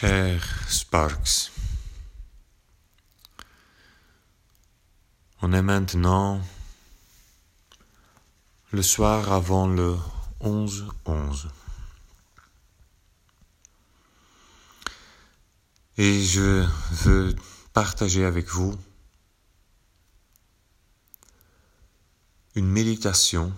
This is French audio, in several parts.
Cher Sparks, on est maintenant le soir avant le 11-11. Et je veux partager avec vous une méditation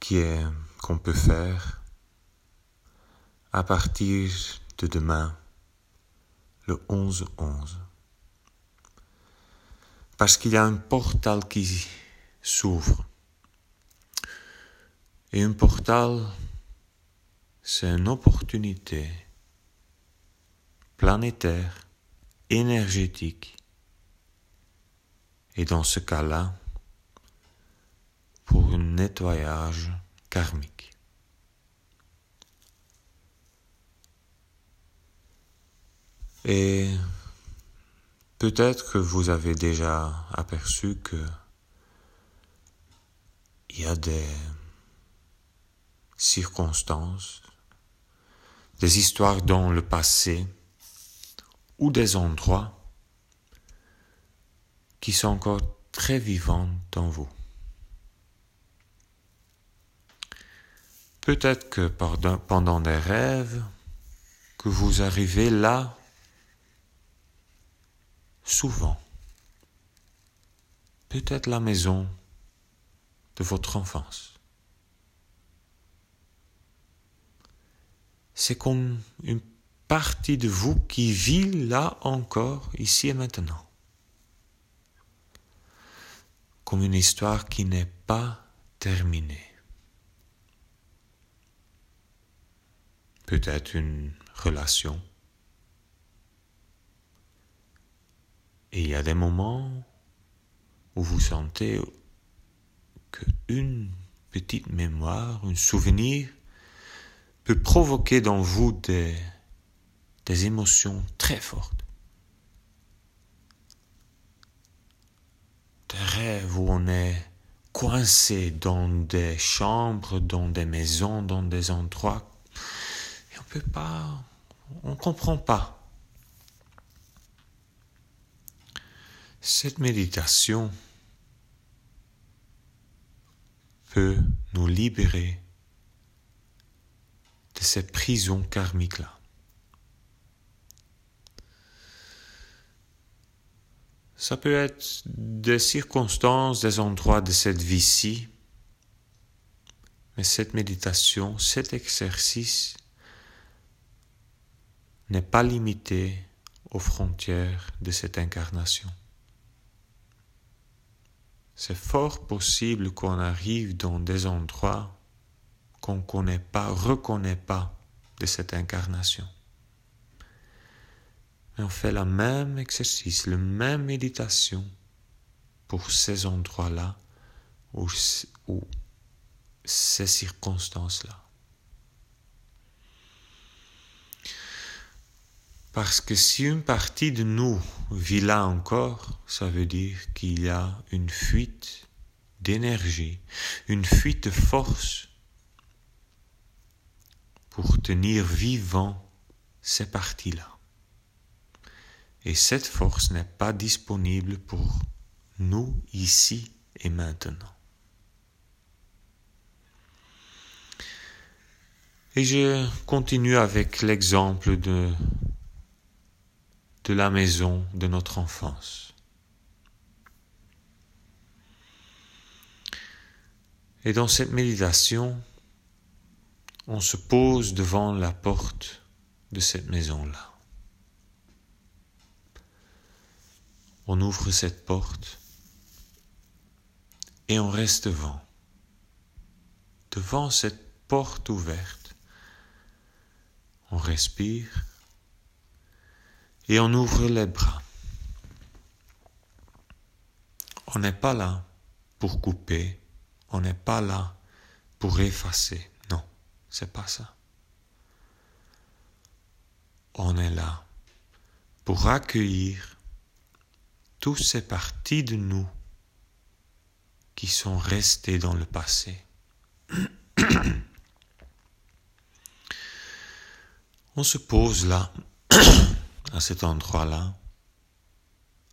qui est qu'on peut faire à partir de demain, le 11-11. Parce qu'il y a un portal qui s'ouvre. Et un portal, c'est une opportunité planétaire, énergétique. Et dans ce cas-là, pour un nettoyage karmique. Et peut-être que vous avez déjà aperçu que il y a des circonstances, des histoires dans le passé ou des endroits qui sont encore très vivants dans vous. Peut-être que pendant des rêves, que vous arrivez là souvent. Peut-être la maison de votre enfance. C'est comme une partie de vous qui vit là encore, ici et maintenant. Comme une histoire qui n'est pas terminée. Peut-être une relation Et il y a des moments où vous sentez qu'une petite mémoire, un souvenir peut provoquer dans vous des, émotions très fortes. Des rêves où on est coincé dans des chambres, dans des maisons, dans des endroits. Et on peut pas, on comprend pas. Cette méditation peut nous libérer de cette prison karmique-là. Ça peut être des circonstances, des endroits de cette vie-ci, mais cette méditation, cet exercice n'est pas limité aux frontières de cette incarnation. C'est fort possible qu'on arrive dans des endroits qu'on ne connaît pas, reconnaît pas de cette incarnation. Mais on fait le même exercice, la même méditation pour ces endroits-là ou ces circonstances-là. Parce que si une partie de nous vit là encore, ça veut dire qu'il y a une fuite d'énergie, une fuite de force pour tenir vivant ces parties-là. Et cette force n'est pas disponible pour nous ici et maintenant. Et je continue avec l'exemple de de la maison de notre enfance. Et dans cette méditation, on se pose devant la porte de cette maison-là. On ouvre cette porte et on reste devant. Devant cette porte ouverte, on respire et on ouvre les bras. On n'est pas là pour couper, on n'est pas là pour effacer. Non, c'est pas ça. On est là pour accueillir toutes ces parties de nous qui sont restées dans le passé. On se pose là, à cet endroit-là,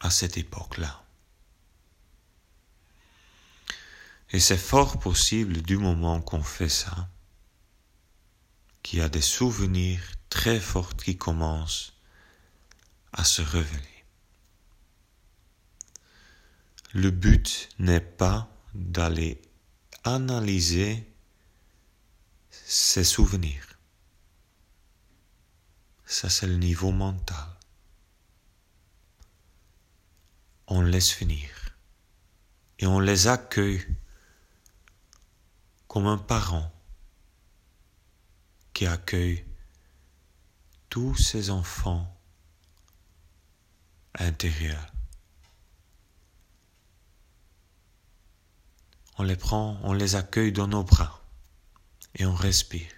à cette époque-là. Et c'est fort possible du moment qu'on fait ça, qu'il y a des souvenirs très forts qui commencent à se révéler. Le but n'est pas d'aller analyser ces souvenirs. Ça, c'est le niveau mental. On laisse finir. Et on les accueille comme un parent qui accueille tous ses enfants intérieurs. On les prend, on les accueille dans nos bras et on respire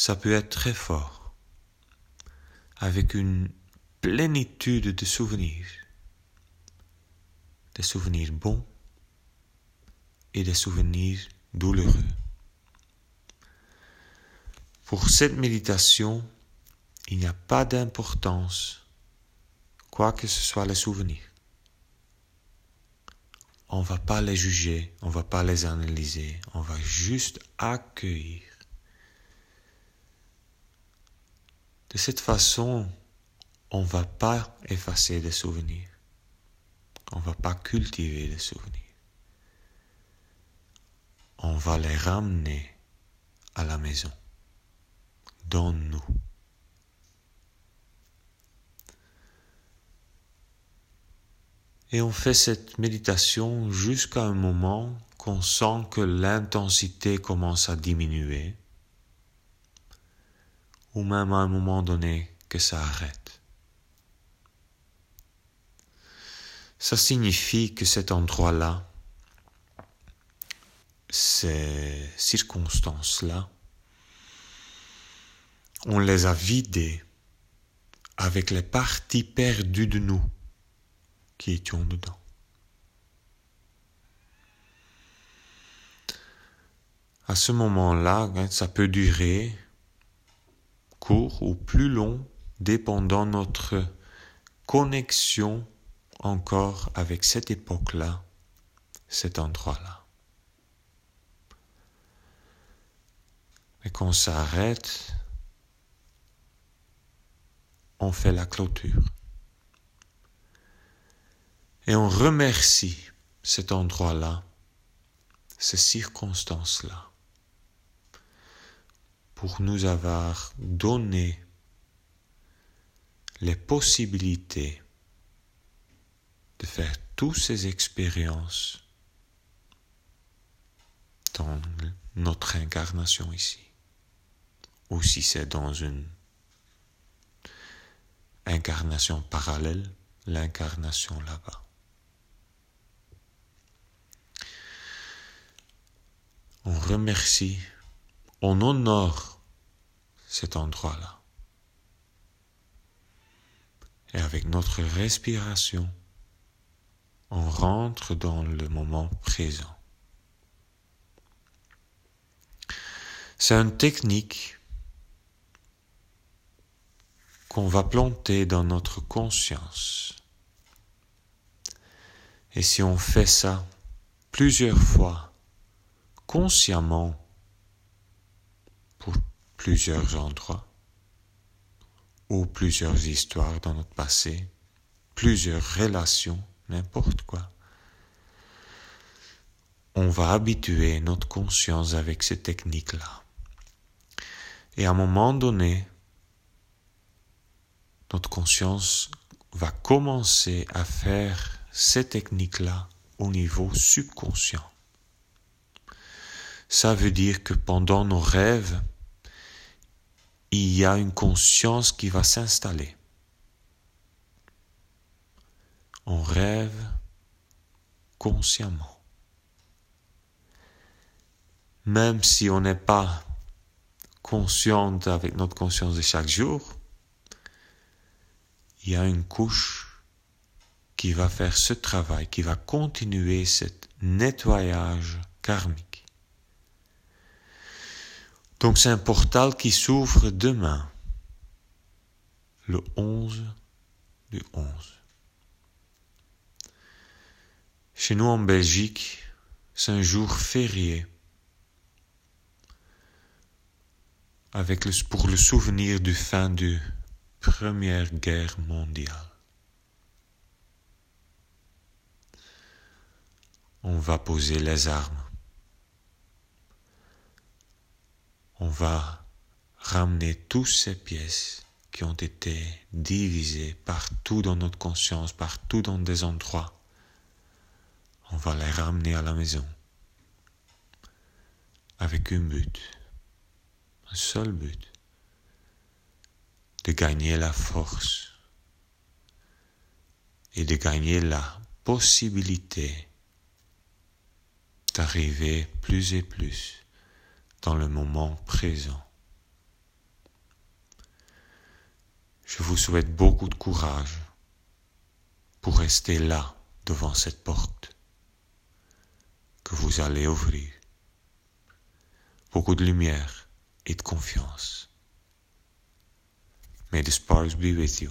ça peut être très fort, avec une plénitude de souvenirs, des souvenirs bons et des souvenirs douloureux. Pour cette méditation, il n'y a pas d'importance, quoi que ce soit les souvenirs. On ne va pas les juger, on ne va pas les analyser, on va juste accueillir. De cette façon, on ne va pas effacer des souvenirs. On ne va pas cultiver des souvenirs. On va les ramener à la maison, dans nous. Et on fait cette méditation jusqu'à un moment qu'on sent que l'intensité commence à diminuer ou même à un moment donné que ça arrête. Ça signifie que cet endroit-là, ces circonstances-là, on les a vidées avec les parties perdues de nous qui étions dedans. À ce moment-là, hein, ça peut durer ou plus long, dépendant notre connexion encore avec cette époque-là, cet endroit-là. Et quand ça arrête, on fait la clôture. Et on remercie cet endroit-là, ces circonstances-là pour nous avoir donné les possibilités de faire toutes ces expériences dans notre incarnation ici, ou si c'est dans une incarnation parallèle, l'incarnation là-bas. On remercie on honore cet endroit-là. Et avec notre respiration, on rentre dans le moment présent. C'est une technique qu'on va planter dans notre conscience. Et si on fait ça plusieurs fois, consciemment, plusieurs endroits ou plusieurs histoires dans notre passé, plusieurs relations, n'importe quoi. On va habituer notre conscience avec ces techniques-là. Et à un moment donné, notre conscience va commencer à faire ces techniques-là au niveau subconscient. Ça veut dire que pendant nos rêves, il y a une conscience qui va s'installer. On rêve consciemment. Même si on n'est pas consciente avec notre conscience de chaque jour, il y a une couche qui va faire ce travail, qui va continuer ce nettoyage karmique. Donc c'est un portal qui s'ouvre demain, le 11 du 11. Chez nous en Belgique, c'est un jour férié avec pour le souvenir du fin de Première Guerre mondiale. On va poser les armes. On va ramener toutes ces pièces qui ont été divisées partout dans notre conscience, partout dans des endroits. On va les ramener à la maison. Avec un but. Un seul but, de gagner la force. Et de gagner la possibilité d'arriver plus et plus dans le moment présent. Je vous souhaite beaucoup de courage pour rester là devant cette porte que vous allez ouvrir. Beaucoup de lumière et de confiance. May the sparks be with you.